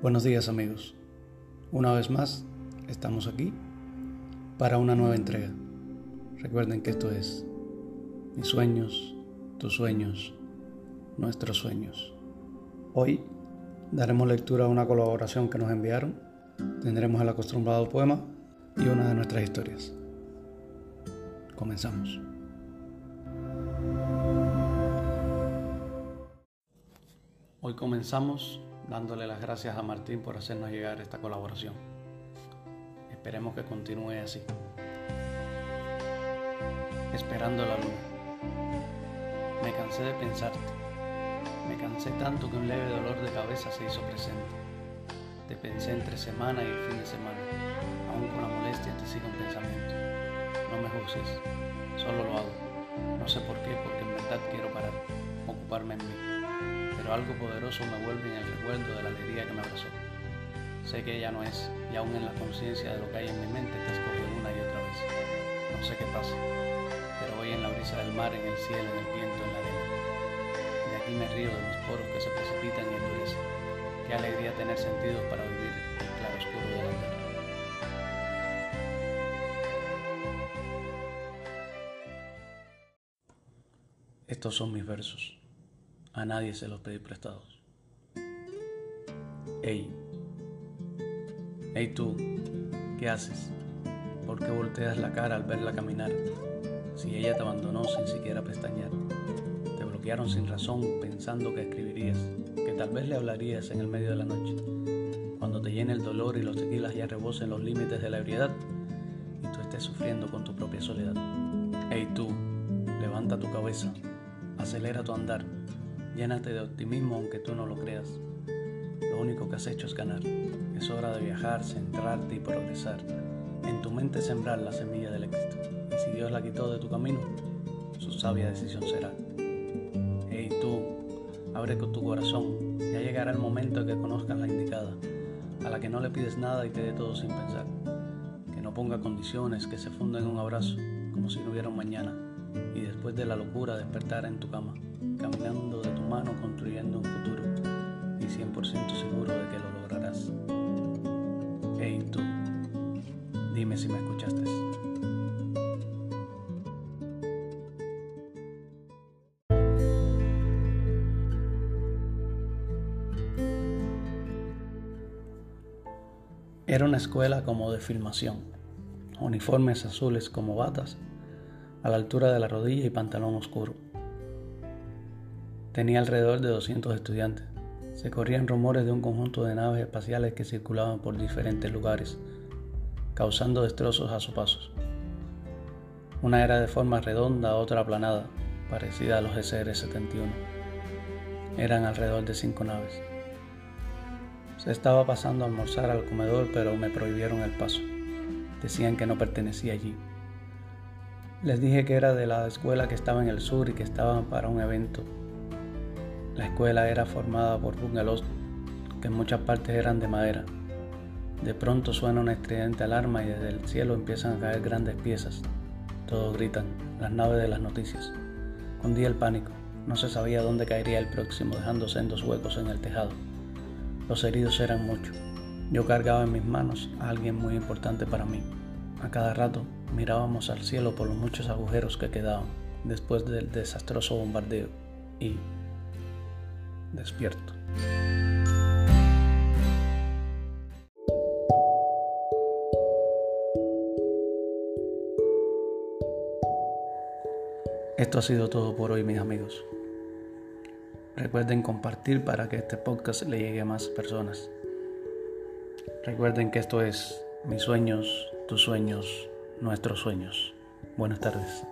Buenos días amigos. Una vez más estamos aquí para una nueva entrega. Recuerden que esto es mis sueños, tus sueños, nuestros sueños. Hoy daremos lectura a una colaboración que nos enviaron. Tendremos el acostumbrado poema y una de nuestras historias. Comenzamos. Hoy comenzamos dándole las gracias a Martín por hacernos llegar esta colaboración. Esperemos que continúe así. Esperando la luna. Me cansé de pensarte. Me cansé tanto que un leve dolor de cabeza se hizo presente. Te pensé entre semana y el fin de semana. Aún con la molestia te sigo en pensamiento. No me juzgues, solo lo hago. No sé por qué, porque en verdad quiero parar, ocuparme en mí algo poderoso me vuelve en el recuerdo de la alegría que me abrazó. Sé que ella no es, y aún en la conciencia de lo que hay en mi mente te escoge una y otra vez. No sé qué pasa, pero hoy en la brisa del mar, en el cielo, en el viento, en la arena. De aquí me río de mis poros que se precipitan y endurecen. Qué alegría tener sentidos para vivir el claro oscuro de la tierra. Estos son mis versos. A nadie se los pedí prestados. Ey, hey tú, ¿qué haces? ¿Por qué volteas la cara al verla caminar? Si ella te abandonó sin siquiera pestañear, te bloquearon sin razón pensando que escribirías, que tal vez le hablarías en el medio de la noche, cuando te llene el dolor y los tequilas ya rebosen los límites de la ebriedad y tú estés sufriendo con tu propia soledad. Hey tú, levanta tu cabeza, acelera tu andar Llénate de optimismo aunque tú no lo creas. Lo único que has hecho es ganar. Es hora de viajar, centrarte y progresar. En tu mente sembrar la semilla del éxito. Y si Dios la quitó de tu camino, su sabia decisión será. Hey tú, abre con tu corazón. Ya llegará el momento de que conozcas la indicada, a la que no le pides nada y te dé todo sin pensar. Que no ponga condiciones, que se funda en un abrazo, como si no hubiera un mañana. Y después de la locura despertar en tu cama caminando de tu mano construyendo un futuro y 100% seguro de que lo lograrás. Hey tú, dime si me escuchaste. Era una escuela como de filmación, uniformes azules como batas, a la altura de la rodilla y pantalón oscuro. Tenía alrededor de 200 estudiantes. Se corrían rumores de un conjunto de naves espaciales que circulaban por diferentes lugares, causando destrozos a su paso. Una era de forma redonda, otra aplanada, parecida a los SR-71. Eran alrededor de cinco naves. Se estaba pasando a almorzar al comedor, pero me prohibieron el paso. Decían que no pertenecía allí. Les dije que era de la escuela que estaba en el sur y que estaban para un evento la escuela era formada por bungalows que en muchas partes eran de madera. De pronto suena una estridente alarma y desde el cielo empiezan a caer grandes piezas. Todos gritan, las naves de las noticias. Hundía el pánico. No se sabía dónde caería el próximo, dejando sendos huecos en el tejado. Los heridos eran muchos. Yo cargaba en mis manos a alguien muy importante para mí. A cada rato mirábamos al cielo por los muchos agujeros que quedaban después del desastroso bombardeo y, despierto. Esto ha sido todo por hoy, mis amigos. Recuerden compartir para que este podcast le llegue a más personas. Recuerden que esto es mis sueños, tus sueños, nuestros sueños. Buenas tardes.